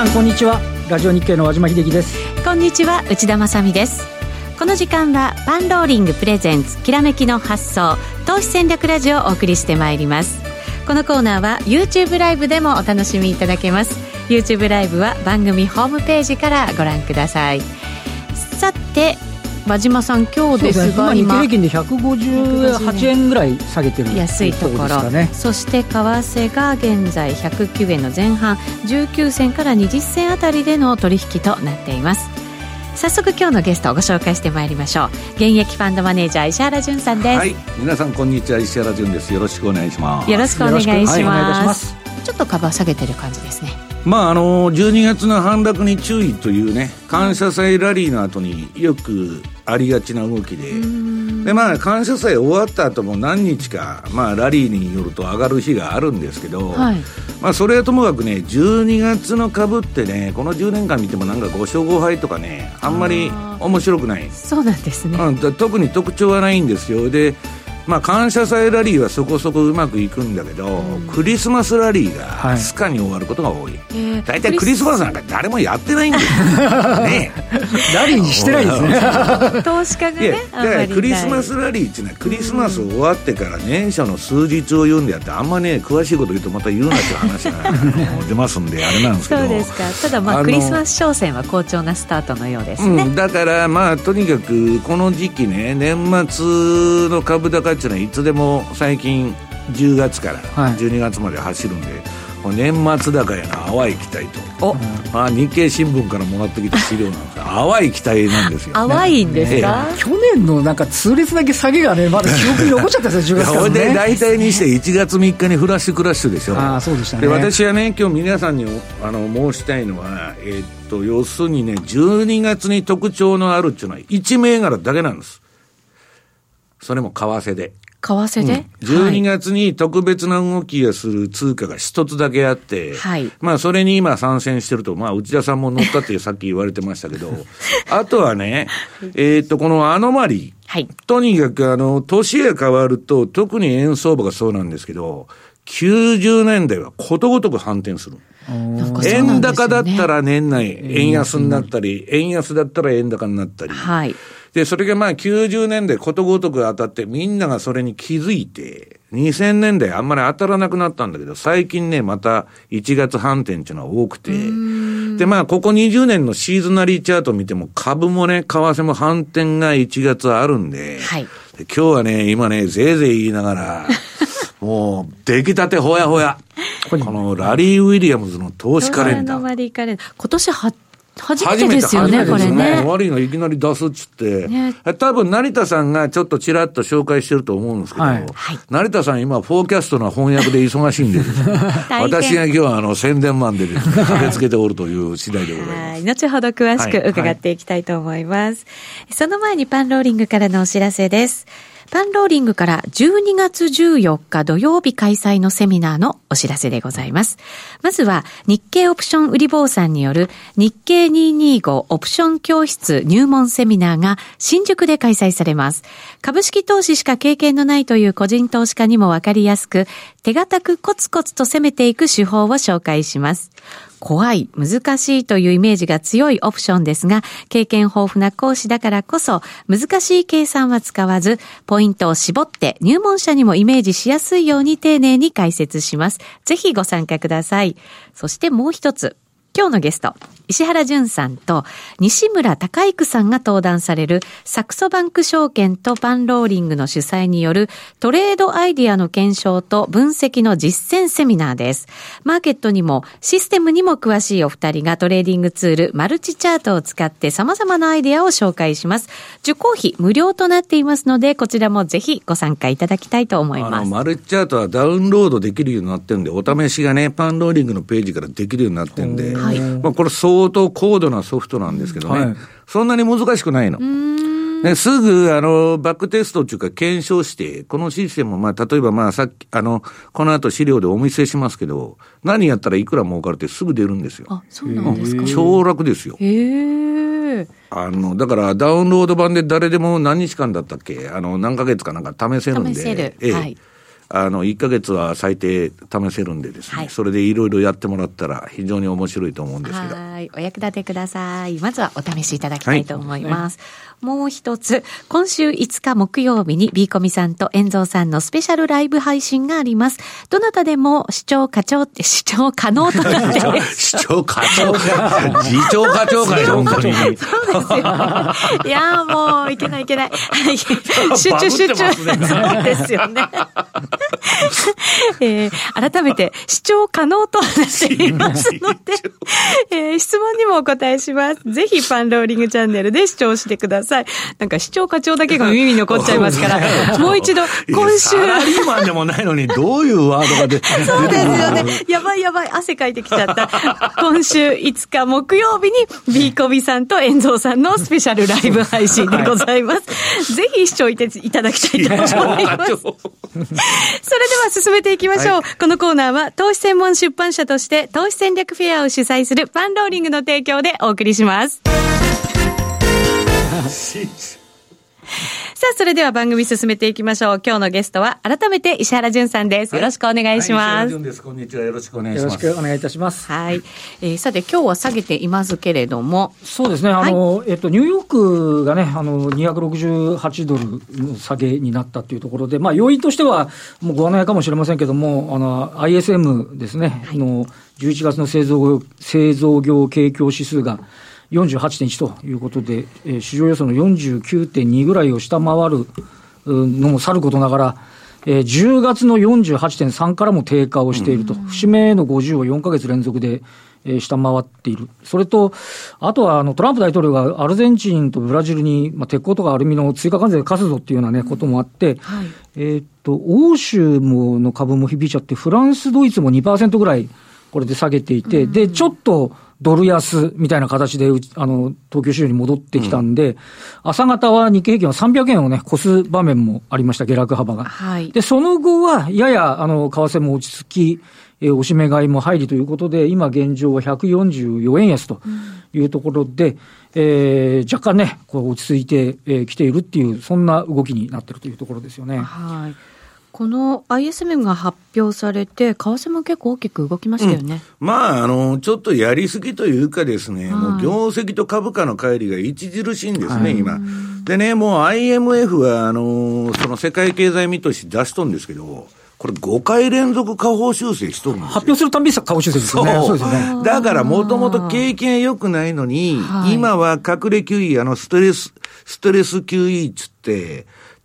さんこんにちは。ラジオ日経の和島秀樹です。こんにちは内田まさです。この時間はパンローリングプレゼンツきらめきの発想投資戦略ラジオをお送りしてまいります。このコーナーは YouTube ライブでもお楽しみいただけます。YouTube ライブは番組ホームページからご覧ください。さて和島さん今日ですが今日経平均で158円ぐらい下げてる安いところ、ね、そして為替が現在109円の前半19銭から20銭あたりでの取引となっています。早速今日のゲストをご紹介してまいりましょう。現役ファンドマネージャー石原潤さんです。はい。皆さんこんにちは。石原潤です。よろしくお願いします。よろしくお願いします、はい、ちょっと株は下げてる感じですねまああの12月の反落に注意というね感謝祭ラリーの後によくありがちな動きで。でまあ感謝祭終わった後も何日か、まあ、ラリーによると上がる日があるんですけど、はい、まあ、それはともかくね12月の株ってねこの10年間見てもなんか5勝5敗とかねあんまり面白くない。そうなんですね、うん、特に特徴はないんですよ。でまあ、感謝祭ラリーはそこそこうまくいくんだけど、うん、クリスマスラリーがスカに終わることが多い、大体、クリスマスなんか誰もやってないんだよ、ね、ラリーにしてないですね。投資家がねだクリスマスラリーっていうのはクリスマス終わってから年初の数日を言うんであってあんまね詳しいこと言うとまた言うなっていう話が 出ますんであれなんですけど。そうですか。ただまあクリスマス商戦は好調なスタートのようですね、うん、だからまあとにかくこの時期ね年末の株高いうのはいつでも最近10月から12月まで走るんで、はい、年末高やな淡い期待と。まあ、日経新聞からもらってきた資料なんです。が淡い期待なんですよ、ね、淡いんですか、ええ、去年のなんか痛烈だけ下げがねまだ記憶に残っちゃったんですよ10月から、ね、で大体にして1月3日にフラッシュクラッシュでしょ。あそうでしたね。で私はね今日皆さんにあの申したいのはえー、っと要するにね12月に特徴のあるっていうのは1銘柄だけなんですそれも為替で為替で、うん、12月に特別な動きをする通貨が一つだけあって、はい、まあそれに今参戦してると、まあ内田さんも乗ったってさっき言われてましたけど、あとはね、えっ、と、このアノマリー。はい、とにかくあの、年が変わると、特に円相場がそうなんですけど、90年代はことごとく反転する。円高だったら年内、円安になったり、円安だったら円高になったり。はい。で、それがまあ90年代ことごとく当たってみんながそれに気づいて、2000年代あんまり当たらなくなったんだけど、最近ね、また1月反転っていうのは多くて、で、まあここ20年のシーズナリーチャート見ても株もね、為替も反転が1月あるんで、はい、で今日はね、今ね、ぜいぜい言いながら、もう、出来たてほやほや。このラリー・ウィリアムズの投資カレンダー。今年初めてですよね、これね。悪いのいきなり出すっつって、ね、多分成田さんがちょっとちらっと紹介してると思うんですけど、はい、成田さん今、フォーキャストの翻訳で忙しいんで、私が今日はあの宣伝マンで駆けつけておるという次第でございます。後ほど詳しく伺っていきたいと思います。その前にパンローリングからのお知らせです。パンローリングから12月14日土曜日開催のセミナーのお知らせでございます。まずは日経オプション売り坊さんによる日経225オプション教室入門セミナーが新宿で開催されます。株式投資しか経験のないという個人投資家にもわかりやすく、手堅くコツコツと攻めていく手法を紹介します。怖い、難しいというイメージが強いオプションですが、経験豊富な講師だからこそ、難しい計算は使わず、ポイントを絞って入門者にもイメージしやすいように丁寧に解説します。ぜひご参加ください。そしてもう一つ、今日のゲスト、石原順さんと西村貴郁さんが登壇されるサクソバンク証券とパンローリングの主催によるトレードアイディアの検証と分析の実践セミナーです。マーケットにもシステムにも詳しいお二人がトレーディングツールマルチチャートを使って様々なアイディアを紹介します。受講費無料となっていますので、こちらもぜひご参加いただきたいと思います。マルチチャートはダウンロードできるようになってるんで、お試しがね、パンローリングのページからできるようになってるんで、はい、まあ、これ相当高度なソフトなんですけどね、はい、そんなに難しくないの。ね、すぐ、あの、バックテストっていうか検証して、このシステム、まあ、例えばまあ、さっき、あの、この後資料でお見せしますけど、何やったらいくら儲かるってすぐ出るんですよ。あ、そうなんですか、超楽ですよ。へあの、だからダウンロード版で誰でも何日間だったっけ？あの、何ヶ月かなんか試せるんで。試せる。ええ、はい。あの、1ヶ月は最低試せるんでですね、はい、それでいろいろやってもらったら非常に面白いと思うんですけど。はい。お役立てください。まずはお試しいただきたいと思います。はいもう一つ、今週5日木曜日に B コミさんと遠蔵さんのスペシャルライブ配信があります。どなたでも視聴課長って、視聴可能となって 視聴課長次長課長かよ、本当に。そうですよ。いやもう、いけないいけない。はい。集中集中。そうですよね。えー、改めて、視聴可能となっていますので、えー、質問にもお答えします。ぜひパンローリングチャンネルで視聴してください。なんか市長課長だけが耳に残っちゃいますから、もう一度、今週。サラリーマンでもないのに、どういうワードが出てそうですよね。やばいやばい、汗かいてきちゃった。今週5日木曜日に、ビーコビさんと遠蔵さんのスペシャルライブ配信でございます。はい、ぜひ視聴いただきたいと思います。それでは進めていきましょう。はい、このコーナーは、投資専門出版社として、投資戦略フェアを主催するパンローリングの提供でお送りします。さあ、それでは番組進めていきましょう。今日のゲストは、改めて石原淳さんです。よろしくお願いします。はい、石原淳です。こんにちは。よろしくお願いします。よろしくお願いいたします。はい。えー、さて、今日は下げていますけれども。そうですね。あの、はい、えっと、ニューヨークがね、あの、268ドルの下げになったというところで、まあ、要因としては、もうご案内かもしれませんけども、あの、ISM ですね、はい、の、11月の製造、製造業景況指数が、48.1ということで、えー、市場予想の49.2ぐらいを下回るのもさることながら、えー、10月の48.3からも低下をしていると、節目の50を4か月連続で、えー、下回っている。それと、あとはあのトランプ大統領がアルゼンチンとブラジルに、まあ、鉄鋼とかアルミの追加関税課すぞっていうような、ね、こともあって、はい、えっと、欧州もの株も響いちゃって、フランス、ドイツも2%ぐらい、これで下げていて、で、ちょっと、ドル安みたいな形で、あの、東京市場に戻ってきたんで、うん、朝方は日経平均は300円をね、越す場面もありました、下落幅が。はい。で、その後は、やや、あの、為替も落ち着き、えー、おしめ買いも入りということで、今現状は144円安というところで、うん、えー、若干ね、こう落ち着いてき、えー、ているっていう、そんな動きになってるというところですよね。はい。この ISM が発表されて、為替も結構大きく動きましたよね、うん、まあ、あの、ちょっとやりすぎというかですね、はい、もう業績と株価の乖離が著しいんですね、はい、今。でね、もう IMF は、あの、その世界経済見通し出しとんですけど、これ5回連続下方修正しとるんです発表するたびに下方修正ですよね。そう。ですね。だからもともと経験良くないのに、今は隠れ QE、あの、ストレス、ストレス QE つって、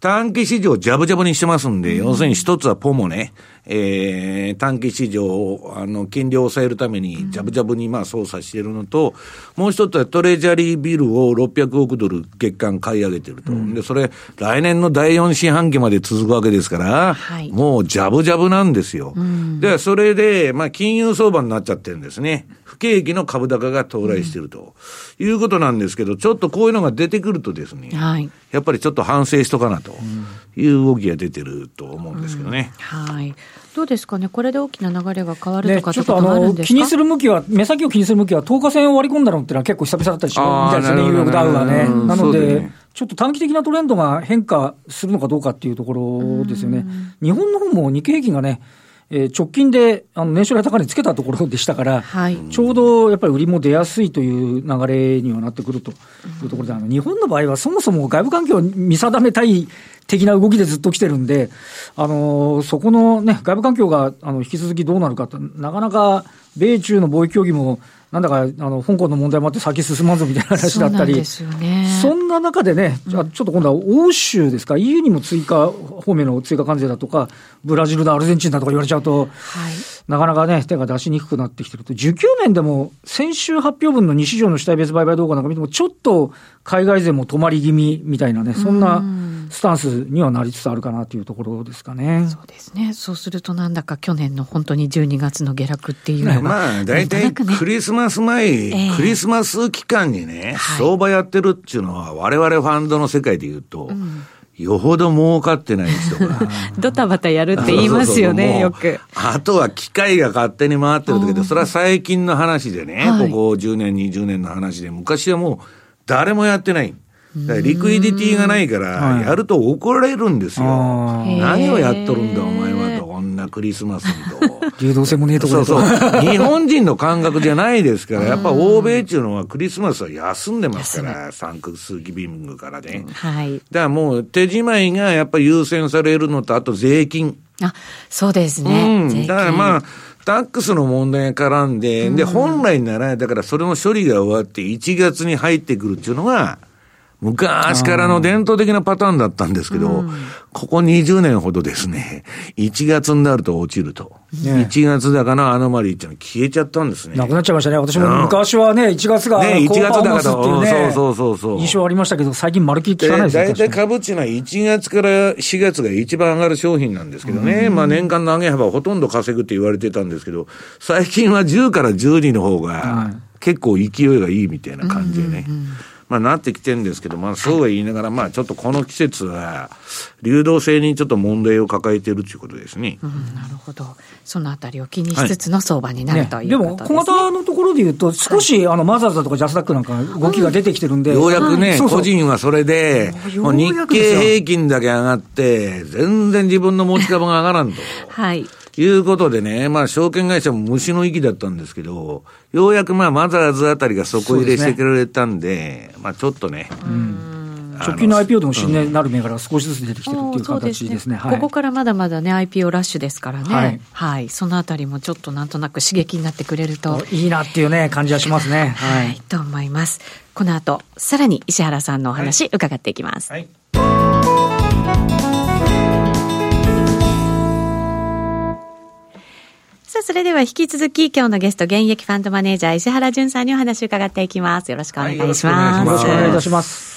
短期市場ジャブジャブにしてますんで、うん、要するに一つはポモね、えー、短期市場を、あの、金利を抑えるために、ジャブジャブにまあ操作しているのと、うん、もう一つはトレジャリービルを600億ドル月間買い上げてると。うん、で、それ、来年の第4四半期まで続くわけですから、はい、もうジャブジャブなんですよ。で、それで、まあ、金融相場になっちゃってるんですね。不景気の株高が到来していると、いうことなんですけど、ちょっとこういうのが出てくるとですね、はい、やっぱりちょっと反省しとかなという動きが出てると思うんですけどね。うん、はい。どうですかね、これで大きな流れが変わるとか、ね、ちょっとあの気にする向きは、目先を気にする向きは、10日線を割り込んだのっていうのは結構久々だったりしみたいですね、ニューヨークダウはね。なので、ね、ちょっと短期的なトレンドが変化するのかどうかっていうところですよね。日本の方も日経平均がね、えー、直近であの年初来高値つけたところでしたから、はい、ちょうどやっぱり売りも出やすいという流れにはなってくると。いうところで、あの日本の場合はそもそも外部環境を見定めたい的な動きでずっと来てるんで、あのー、そこのね、外部環境があの引き続きどうなるかなかなか米中の貿易協議もなんだか、あの、香港の問題もあって先進まんぞみたいな話だったり、そ,、ね、そんな中でね、じゃあちょっと今度は欧州ですか、EU にも追加、方面の追加関税だとか、ブラジルだ、アルゼンチンだとか言われちゃうと、はい、なかなかね、手が出しにくくなってきてると、需給面でも、先週発表分の2市場の主体別売買動画なんか見ても、ちょっと海外勢も止まり気味みたいなね、そんなスタンスにはなりつつあるかなというところですかね。そうですね。そうするとなんだか去年の本当に12月の下落っていうのが、まあ、大体クリスマス前、えー、クリスマス期間にね、相場やってるっていうのは、我々ファンドの世界で言うと、うんよほど儲かってない人が。ドタバタやるって言いますよね、よく。あとは機械が勝手に回ってるだけで、それは最近の話でね、はい、ここ10年、20年の話で、昔はもう誰もやってない。リクイディティがないから、やると怒られるんですよ。何をやっとるんだ、お前はと。なクリスマスにと。流動性もねえところそうそう。日本人の感覚じゃないですから、やっぱ欧米っていうのはクリスマスは休んでますから、サンクスギビングからね。はい。だからもう手仕舞いがやっぱ優先されるのと、あと税金。あ、そうですね。うん。だからまあ、タックスの問題が絡んで、で、本来なら、だからそれの処理が終わって1月に入ってくるっていうのが、昔からの伝統的なパターンだったんですけど、うん、ここ20年ほどですね、1月になると落ちると。ね、1月高のアノマリーっていうのは消えちゃったんですね。なくなっちゃいましたね。私も昔はね、1月がね、1月高と、ね、そうそうそうそう。印象ありましたけど、最近まるっきり聞かないですね。大体株っていうのは1月から4月が一番上がる商品なんですけどね。まあ年間の上げ幅ほとんど稼ぐって言われてたんですけど、最近は10から12の方が結構勢いがいいみたいな感じでね。うんうんうんまあ、なってきてるんですけど、まあ、そうは言いながら、まあ、ちょっとこの季節は、流動性にちょっと問題を抱えているということですね。うん、なるほど。そのあたりを気にしつつの相場になる、はい、ということです、ね、でも、小型のところで言うと、少し、あの、マザーズとかジャスダックなんか動きが出てきてるんで。ようやくね、個人はそれで、もう日経平均だけ上がって、全然自分の持ち株が上がらんと。はい。いうことでね、まあ、証券会社も虫の息だったんですけど、ようやくまあ、マザーズあたりが底入れしてくれたんで、でね、まあ、ちょっとね。直近の IPO でも新年なる銘柄が少しずつ出てきてるっていう形ですね。すねはい、ここからまだまだね、IPO ラッシュですからね。はい。はい、そのあたりもちょっとなんとなく刺激になってくれると。いいなっていうね、感じはしますね。はい。はい、と思います。この後、さらに石原さんのお話、伺っていきます。はいさあ、それでは引き続き今日のゲスト、現役ファンドマネージャー石原淳さんにお話を伺っていきます。よろしくお願いします。はい、よろしくお願いいたします。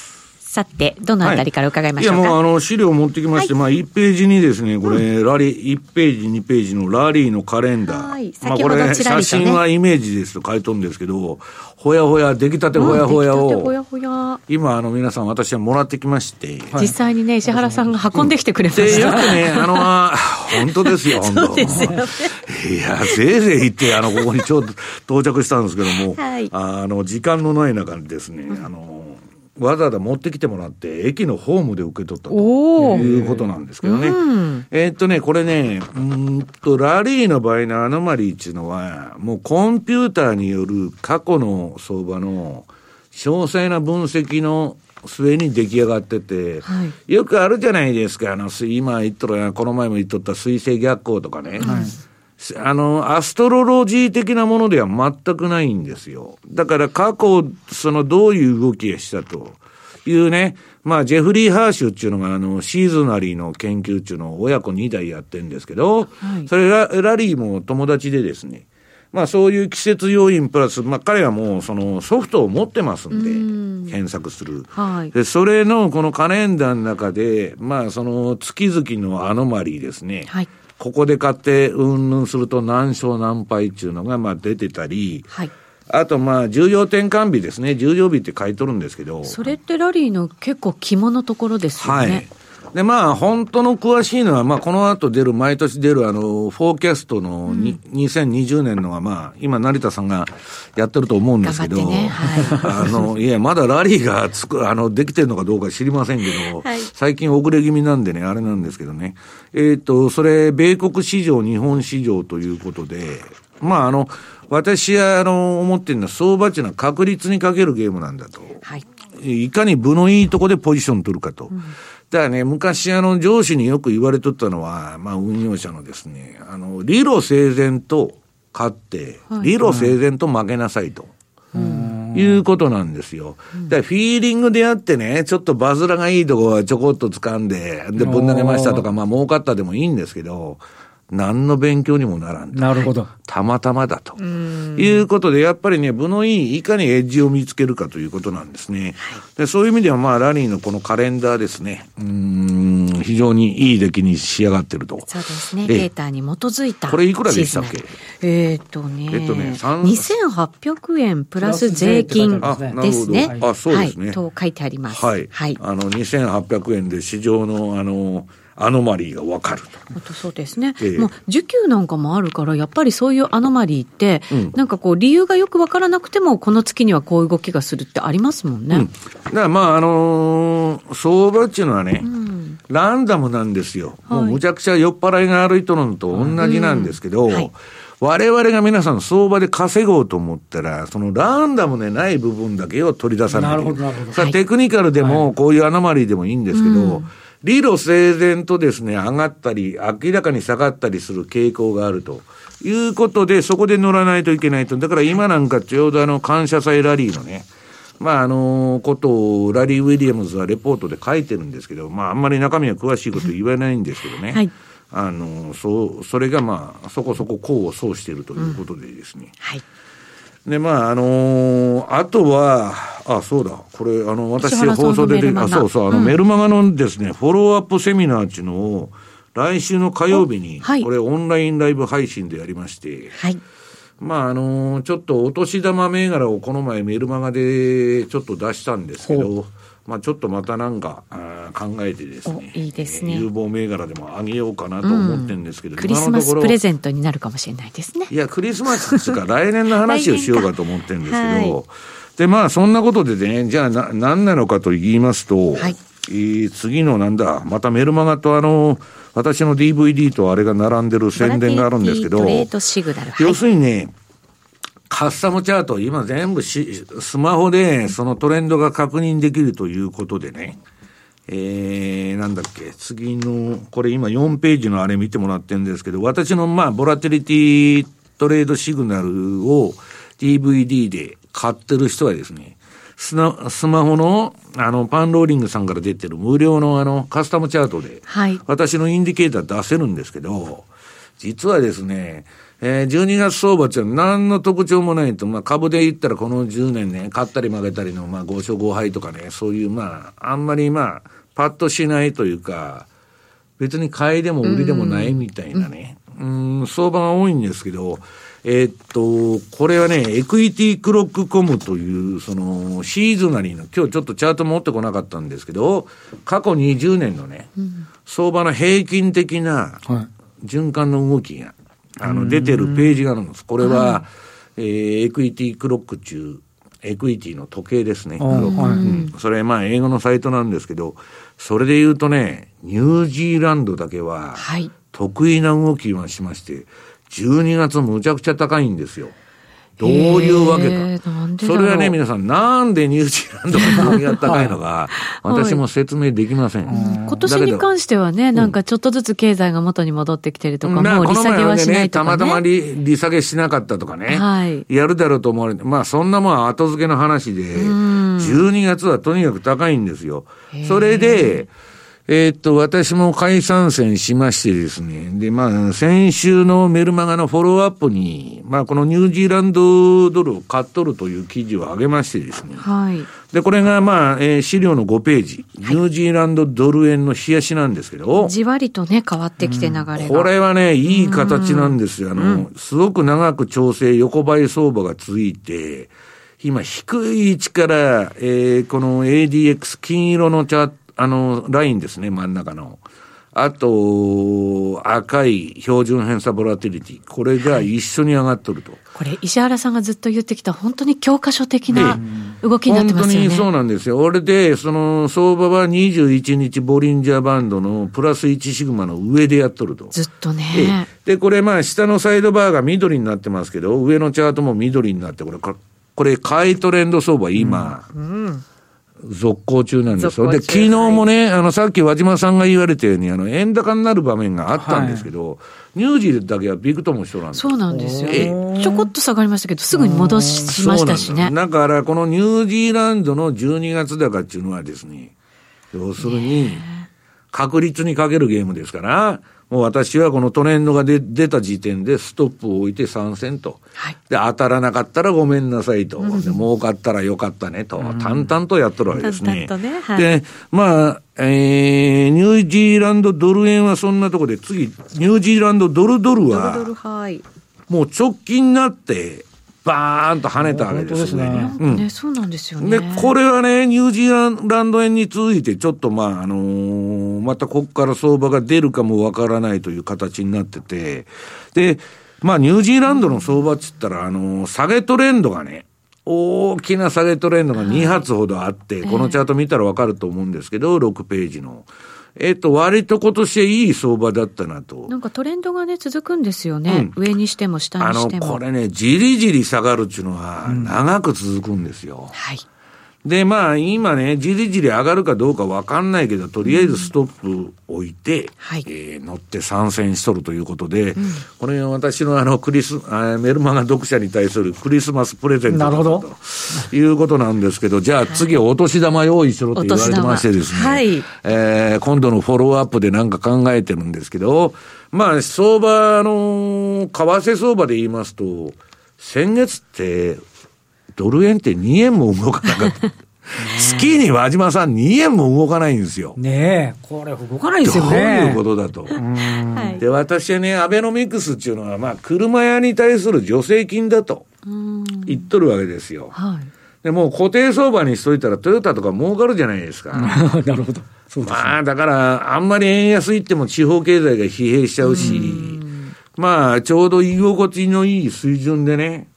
さて、どのあたりから伺いましょうか、はい、いや、もうあの、資料を持ってきまして、はい、まあ、1ページにですね、これ、ラリー、1ページ、2ページのラリーのカレンダー。はい、まあ、これ、写真はイメージですと書いとるんですけど、ほやほや、出来たてほやほやを、ほやほや。今、あの、皆さん、私はもらってきまして、実際にね、石原さんが運んできてくれました。で、よくね、あの、本当ですよ、本当。そうですよね。いや、ぜいぜい行って、あの、ここにちょうど到着したんですけども、はい、あの、時間のない中にですね、あの、わざわざ持ってきてもらって、駅のホームで受け取ったということなんですけどね。えー、っとね、これね、うんと、ラリーの場合のアノマリーっていうのは、もうコンピューターによる過去の相場の詳細な分析の末に出来上がってて、はい、よくあるじゃないですか、あの、今言っとる、この前も言っとった水星逆行とかね。はいあの、アストロロジー的なものでは全くないんですよ。だから過去、そのどういう動きをしたというね、まあ、ジェフリー・ハーシュっていうのが、あの、シーズナリーの研究っていうのを親子2代やってるんですけど、はい、それラ、ラリーも友達でですね、まあそういう季節要因プラス、まあ彼はもうそのソフトを持ってますんで、検索する。はい。で、それのこのカレンダーの中で、まあその月々のアノマリーですね。はい。ここで買ってうんぬんすると何勝何敗っていうのがまあ出てたり、はい。あとまあ重要転換日ですね。重要日って書いとるんですけど。それってラリーの結構肝のところですよね。はい。で、まあ、本当の詳しいのは、まあ、この後出る、毎年出る、あの、フォーキャストのに、うん、2020年のが、まあ、今、成田さんがやってると思うんですけど、ねはい、あの、いや、まだラリーがつく、あの、できてるのかどうか知りませんけど、はい、最近遅れ気味なんでね、あれなんですけどね。えっ、ー、と、それ、米国市場、日本市場ということで、まあ、あの、私は、あの、思ってるのは、相場っていうのは確率にかけるゲームなんだと。はい。いかに部のいいとこでポジション取るかと。うんだからね、昔あの上司によく言われとったのは、まあ運用者のですね、あの、理路整然と勝って、理路整然と負けなさいと。いうことなんですよ。だからフィーリングであってね、ちょっとバズらがいいとこはちょこっと掴んで、で、ぶん投げましたとか、まあ儲かったでもいいんですけど、何の勉強にもならん。なるほど。たまたまだと。いうことで、やっぱりね、部のいい、いかにエッジを見つけるかということなんですね。でそういう意味では、まあ、ラリーのこのカレンダーですね。うん、非常にいい出来に仕上がってると。そうですね。データに基づいた。これいくらでしたっけ？えー、っとね。えっとね、2800円プラス税金ですね。あ、そうですね。と書いてあります。はい。はい。あの、2800円で市場の、あの、アノマリーがわかると。そうですね。えまあ、需給なんかもあるから、やっぱりそういうアノマリーって、うん、なんかこう、理由がよくわからなくても、この月にはこういう動きがするってありますもんね。うん、だからまあ、あのー、相場っていうのはね、うん、ランダムなんですよ。はい、もうむちゃくちゃ酔っ払いが歩いとるのと同じなんですけど、はい我々が皆さん相場で稼ごうと思ったら、そのランダムでない部分だけを取り出さないと。なるほど、なるほど。テクニカルでも、こういうアナマリーでもいいんですけど、はい理路整然とですね、上がったり、明らかに下がったりする傾向があるということで、そこで乗らないといけないと。だから今なんかちょうどあの、感謝祭ラリーのね、まあ、あの、ことをラリー・ウィリアムズはレポートで書いてるんですけど、まあ、あんまり中身は詳しいこと言わないんですけどね。はいあのそうそれがまあそこそこ功を奏しているということでですね、うん、はいでまああのー、あとはあそうだ。これあの私放送であそうそう。あの、うん、メルマガのですねフォローアップセミナーっていうのを来週の火曜日に、はい、これオンラインライブ配信でやりまして、はい、まああのー、ちょっとお年玉銘柄をこの前メルマガでちょっと出したんですけど、まあ、ちょっとまたなんかあ考えてですねいいですね、有望銘柄でもあげようかなと思ってるんですけど、うん、クリスマスプレゼントになるかもしれないですね。いやクリスマスっていうか来年の話をしようかと思ってるんですけど、はい、でまあそんなことでねじゃあな何なのかと言いますと、はい。えー、次のなんだまたメルマガとあの私の DVD とあれが並んでる宣伝があるんですけど、要するにね、カスタムチャート、今全部し、スマホでそのトレンドが確認できるということでね、えー、なんだっけ、次の、これ今4ページのあれ見てもらってるんですけど、私のまあ、ボラテリティトレードシグナルを DVD で買ってる人はですね、スマスマホの、あの、パンローリングさんから出てる無料のあの、カスタムチャートで、はい、私のインディケーター出せるんですけど、実はですね、えー、12月相場って何の特徴もないと、まあ株で言ったらこの10年ね、買ったり負けたりの、まあ5勝5敗とかね、そういうまあ、あんまりまあ、パッとしないというか、別に買いでも売りでもないみたいなね、うん、ん、相場が多いんですけど、えー、っと、これはね、 Equity Clock コムという、その、シーズナリーの、今日ちょっとチャート持ってこなかったんですけど、過去20年のね、うん、相場の平均的な循環の動きが、あの、出てるページがあるんです。これは、えー、 Equity Clock 中、 Equity の時計ですね。はいうん、それ、まあ、英語のサイトなんですけど、それで言うとね、ニュージーランドだけは、得意な動きをしまして、12月むちゃくちゃ高いんですよ。どういうわけか。それはね、皆さん、なんでニュージーランドが金が高いのか、私も説明できません。今年に関してはね、なんかちょっとずつ経済が元に戻ってきてるとか、もう利下げはしないとか、ね。たまたま利利下げしなかったとかね、はい、やるだろうと思われて、まあそんなもん後付けの話で、12月はとにかく高いんですよ。それで、えー、っと、私も解散戦しましてですね。で、まあ、先週のメルマガのフォローアップに、まあ、このニュージーランドドルを買っとるという記事を上げましてですね。はい。で、これが、まあ、えー、資料の5ページ。ニュージーランドドル円の冷やしなんですけど。じわりとね、変わってきて流れが、うん、これはね、いい形なんですよ。あの、すごく長く調整、横ばい相場が続いて、今、低い位置から、えー、この ADX 金色のチャート、あの、ラインですね、真ん中の。あと、赤い標準偏差ボラティリティ。これが一緒に上がっとると。これ、石原さんがずっと言ってきた、本当に教科書的な動きになってますよね。本当にそうなんですよ。俺で、その、相場は21日ボリンジャーバンドのプラス1シグマの上でやっとると。ずっとね。で、これまあ、下のサイドバーが緑になってますけど、上のチャートも緑になって、これ、これ、買いトレンド相場、今。うん、うん続行中なんですよ。で、昨日もね、あの、さっき和島さんが言われたように、あの、円高になる場面があったんですけど、はい、ニュージーだけはビッグとも一緒なんですそうなんですよ、ね。ちょこっと下がりましたけど、すぐに戻しましたしね。だから、このニュージーランドの12月高っていうのはですね、要するに、確率にかけるゲームですから、もう私はこのトレンドが出出た時点でストップを置いて参戦と。はい、で、当たらなかったらごめんなさいと。うん、で、儲かったらよかったねと。うん、淡々とやっとるわけですね。淡々とね。はい、で、まあ、えー、ニュージーランドドル円はそんなとこで、次、ニュージーランドドルドルは、ドルドルはい、もう直近になって、バーンと跳ねたわけですね。ねうん、そうなんですよね。で、これはね、ニュージーランド円に続いて、ちょっとまあ、あのーまたここから相場が出るかもわからないという形になってて、で、まあ、ニュージーランドの相場っつったら、あの、下げトレンドがね、大きな下げトレンドが2発ほどあって、このチャート見たらわかると思うんですけど、6ページの。えっ、と、割と今年はいい相場だったなと。なんかトレンドがね、続くんですよね。うん、上にしても下にしても。あの、これね、じりじり下がるっていうのは、長く続くんですよ。うん、はい。で、まあ、今ね、じりじり上がるかどうかわかんないけど、とりあえずストップ置いて、うんはい、えー、乗って参戦しとるということで、うん、これが私のあの、クリス、あメルマガ読者に対するクリスマスプレゼントだと。いうことなんですけど、じゃあ次お年玉用意しろって言われてましてですね、はい、えー、今度のフォローアップでなんか考えてるんですけど、まあ、相場の、為替相場で言いますと、先月って、ドル円って2円も動かなかった。月に和島さん2円も動かないんですよ。ねえ、これ動かないですよね。どういうことだと。で、私はね、アベノミクスっていうのは、まあ、車屋に対する助成金だと言っとるわけですよ。はい、でも固定相場にしといたらトヨタとか儲かるじゃないですか。なるほど。そうですね、まあ、だから、あんまり円安いっても地方経済が疲弊しちゃうし、まあ、ちょうど居心地のいい水準でね、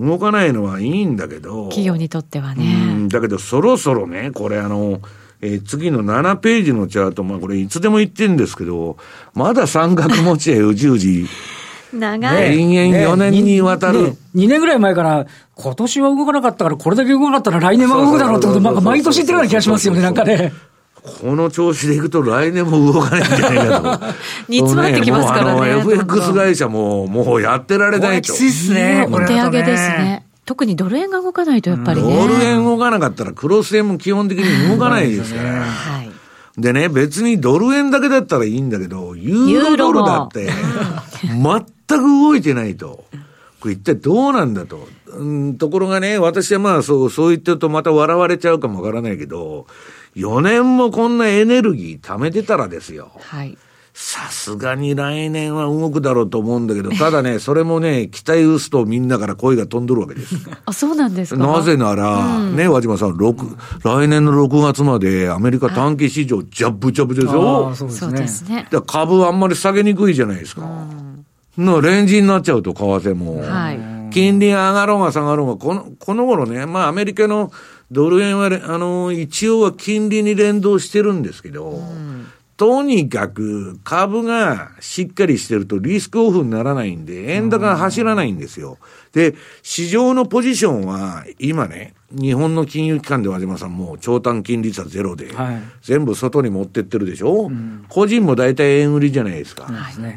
動かないのはいいんだけど。企業にとってはね。だけどそろそろね、これあの、えー、次の7ページのチャート、まあこれいつでも言ってんですけど、まだ三角持ちへ うじうじ。長い。延々4年にわたる、ねね。2年ぐらい前から、今年は動かなかったから、これだけ動かなかったら来年は動くだろうってこと、なんか毎年言ってるような気がしますよね、なんかね。この調子でいくと来年も動かないんじゃないかと。煮詰まってきますからね。ね FX 会社ももうやってられないと。きついっすね。お手上げですね。特にドル円が動かないとやっぱりね。ドル円動かなかったらクロス円も基本的に動かないですから。はい。でね、別にドル円だけだったらいいんだけど、ユーロドルだって、全く動いてないと。これ一体どうなんだと。うん、ところがね、私はまあそう、そう言ってるとまた笑われちゃうかもわからないけど、4年もこんなエネルギー貯めてたらですよ。はい。さすがに来年は動くだろうと思うんだけど、ただね、それもね、期待薄とみんなから声が飛んどるわけです。あ、そうなんですか？なぜなら、うん、ね、和島さん、六来年の6月までアメリカ短期市場、ジャブジャブですよ。そうですね。株あんまり下げにくいじゃないですか。うん、のレンジになっちゃうと、為替も。はい。金利上がろうが下がろうが、この、この頃ね、まあアメリカのドル円は、あの、一応は金利に連動してるんですけど、うんとにかく株がしっかりしてるとリスクオフにならないんで、円高が走らないんですよ。で、市場のポジションは今ね、日本の金融機関で和島さんも長短金利率はゼロで、はい、全部外に持ってってるでしょ、うん、個人も大体円売りじゃないですか。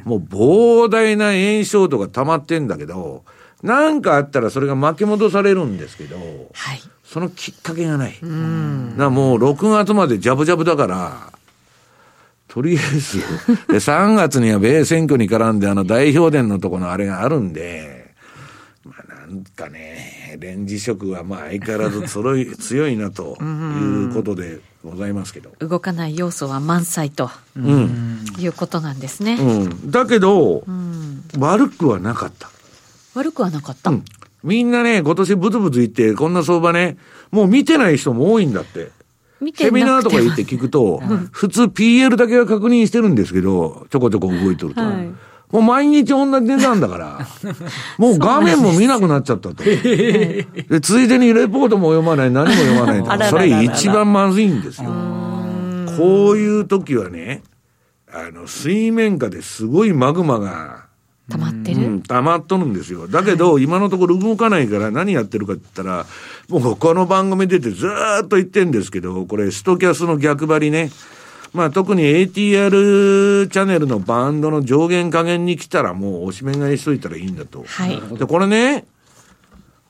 もう膨大な円ショートが溜まってんだけど、なんかあったらそれが巻き戻されるんですけど、はい、そのきっかけがない。うん、なもう6月までジャブジャブだから、とりあえず、で、3月には米選挙に絡んで、あの、代表伝のとこのあれがあるんで、まあ、なんかね、レンジ色はまあ相変わらず強い 強いなということでございますけど。動かない要素は満載と、うん、いうことなんですね。うん、だけど、うん、悪くはなかった。悪くはなかった、うん、みんなね、今年ブツブツ言って、こんな相場ね、もう見てない人も多いんだって。セミナーとか言って聞くと、普通 PL だけは確認してるんですけど、ちょこちょこ動いてると。はいもう毎日同じ値段だから、もう画面も見なくなっちゃったと。で、ついでにレポートも読まない、何も読まないと。それ一番まずいんですよ。こういう時はね、あの、水面下ですごいマグマが、溜まってる、うん、溜まっとるんですよ。だけど、今のところ動かないから何やってるかって言ったら、もうこの番組出てずーっと言ってんですけど、これストキャスの逆張りね。まあ特に ATR チャンネルのバンドの上限加減に来たらもう押し目買いしといたらいいんだと。はい。で、これね、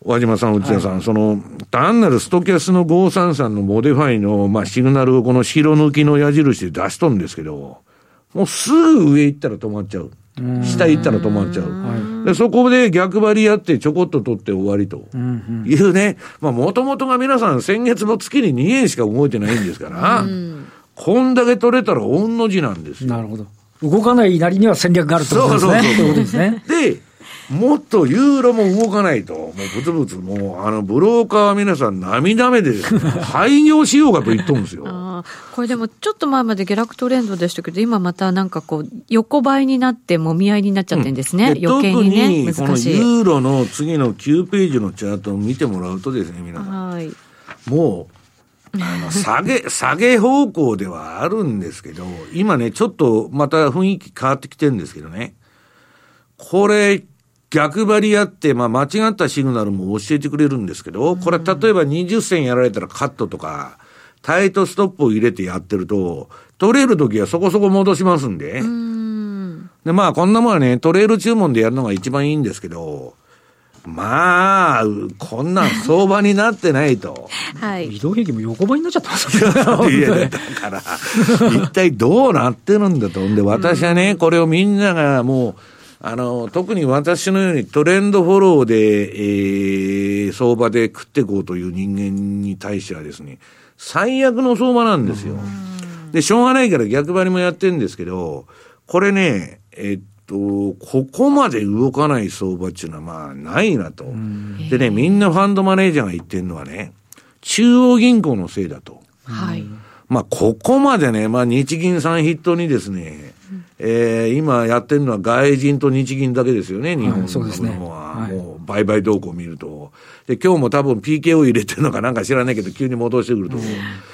和島さん、内田さん、はい、その、単なるストキャスの533の modified の、まあ、シグナルをこの白抜きの矢印で出しとるんですけど、もうすぐ上行ったら止まっちゃう。下行ったら止まっちゃう。でそこで逆張りやってちょこっと取って終わりというね、まあもともとが皆さん先月の月に2円しか動いてないんですから、こんだけ取れたら御の字なんですなるほど。動かないなりには戦略があるってことですね。そうそうそうですね。で、もっとユーロも動かないと、もうブツブツ、もう、あの、ブローカーは皆さん涙目で、廃業しようかと言っとるんですよ。これでもちょっと前まで下落トレンドでしたけど、今またなんかこう、横ばいになってもみ合いになっちゃってるんですね。うん、余計にね、難しい。ユーロの次の9ページのチャートを見てもらうとですね、皆さん。はい。もう、あの、下げ、下げ方向ではあるんですけど、今ね、ちょっとまた雰囲気変わってきてるんですけどね。これ、逆張りやって、まあ、間違ったシグナルも教えてくれるんですけど、これ例えば20銭やられたらカットとか、タイトストップを入れてやってると、取れるときはそこそこ戻しますんで。んで、まあ、こんなもんはね、トレール注文でやるのが一番いいんですけど、まあ、こんなん相場になってないと。はい。移動平均も横ばいになっちゃってますいや、だから、一体どうなってるんだと。んで、私はね、これをみんながもう、あの、特に私のようにトレンドフォローで、えー、相場で食っていこうという人間に対してはですね、最悪の相場なんですよ。で、しょうがないから逆張りもやってるんですけど、これね、えっと、ここまで動かない相場っていうのはまあないなと。でね、みんなファンドマネージャーが言ってるのはね、中央銀行のせいだと。はい。まあ、ここまでね、まあ、日銀さん筆頭にですね、えー、今やってるのは外人と日銀だけですよね、日本のは。はい、もう、売買動向を見ると。で、今日も多分 PK を入れてるのかなんか知らないけど、急に戻してくると。は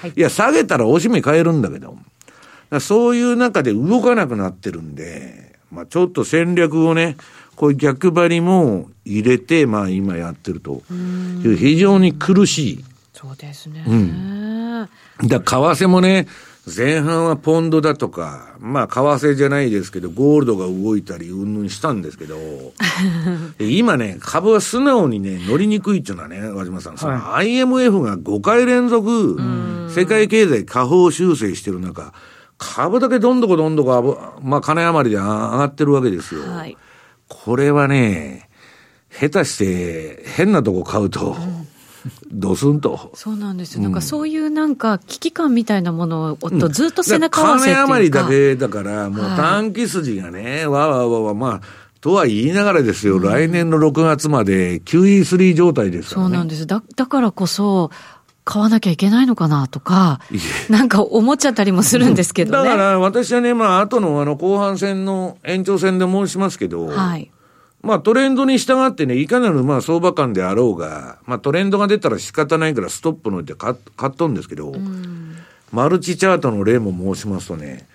い、いや、下げたらおしめ変えるんだけど。そういう中で動かなくなってるんで、まあ、ちょっと戦略をね、こういう逆張りも入れて、まあ今やってるという非常に苦しい。そうですね。うん。だ為替もね、前半はポンドだとか、まあ、為替じゃないですけど、ゴールドが動いたり、うんぬんしたんですけど、今ね、株は素直にね、乗りにくいっていうのはね、和島さん、その IMF が5回連続、世界経済下方修正してる中、株だけどんどこどんどこ、まあ、金余りで上がってるわけですよ。はい、これはね、下手して変なとこ買うと、うん ドスンと。そうなんですよ。なんかそういうなんか危機感みたいなものとずっと背中合わせっていうか。金余りだけだから、もう短期筋がね、わわわわ、まあ、とは言いながらですよ、うん、来年の6月まで QE3 状態ですから、ね、そうなんです。だ、だからこそ、買わなきゃいけないのかなとか、なんか思っちゃったりもするんですけどね。だから私はね、まあ、後のあの後半戦の延長戦で申しますけど、はい。まあトレンドに従ってね、いかなるまあ相場感であろうが、まあトレンドが出たら仕方ないからストップのいて買っとんですけど、マルチチャートの例も申しますとね、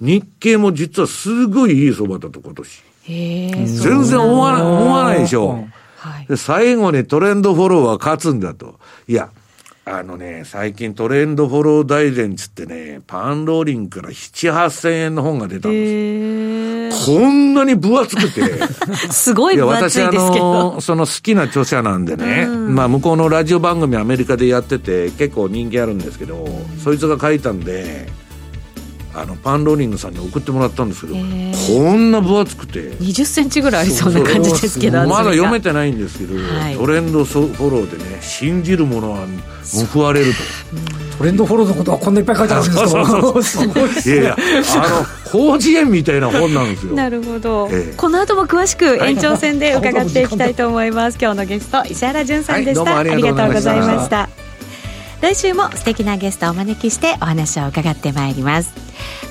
日経も実はすごいいい相場だと今年。全然思わない、思わないでしょ。はい、で最後にトレンドフォローは勝つんだと。いや、あのね、最近トレンドフォロー大全つってね、パンローリングから7、8000円の本が出たんですこんなに分厚くて。すごい分厚いですけど。私あの、その好きな著者なんでね、まあ向こうのラジオ番組アメリカでやってて結構人気あるんですけど、そいつが書いたんで、あのパンローリングさんに送ってもらったんですけど、こんな分厚くて20センチぐらいありそうな感じですけどまだ読めてないんですけど、はい、トレンドフォローでね信じるものは報われると。トレンドフォローのことはこんないっぱい書いてあるんですかいやいや、あの、広辞苑みたいな本なんですよ。なるほど。ええ、この後も詳しく延長戦で 伺っていきたいと思います。今日のゲスト、石原潤さんでした。はい、ありがとうございました。来週も素敵なゲストをお招きしてお話を伺ってまいります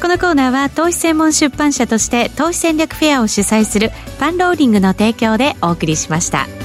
このコーナーは投資専門出版社として投資戦略フェアを主催するパンローリングの提供でお送りしました。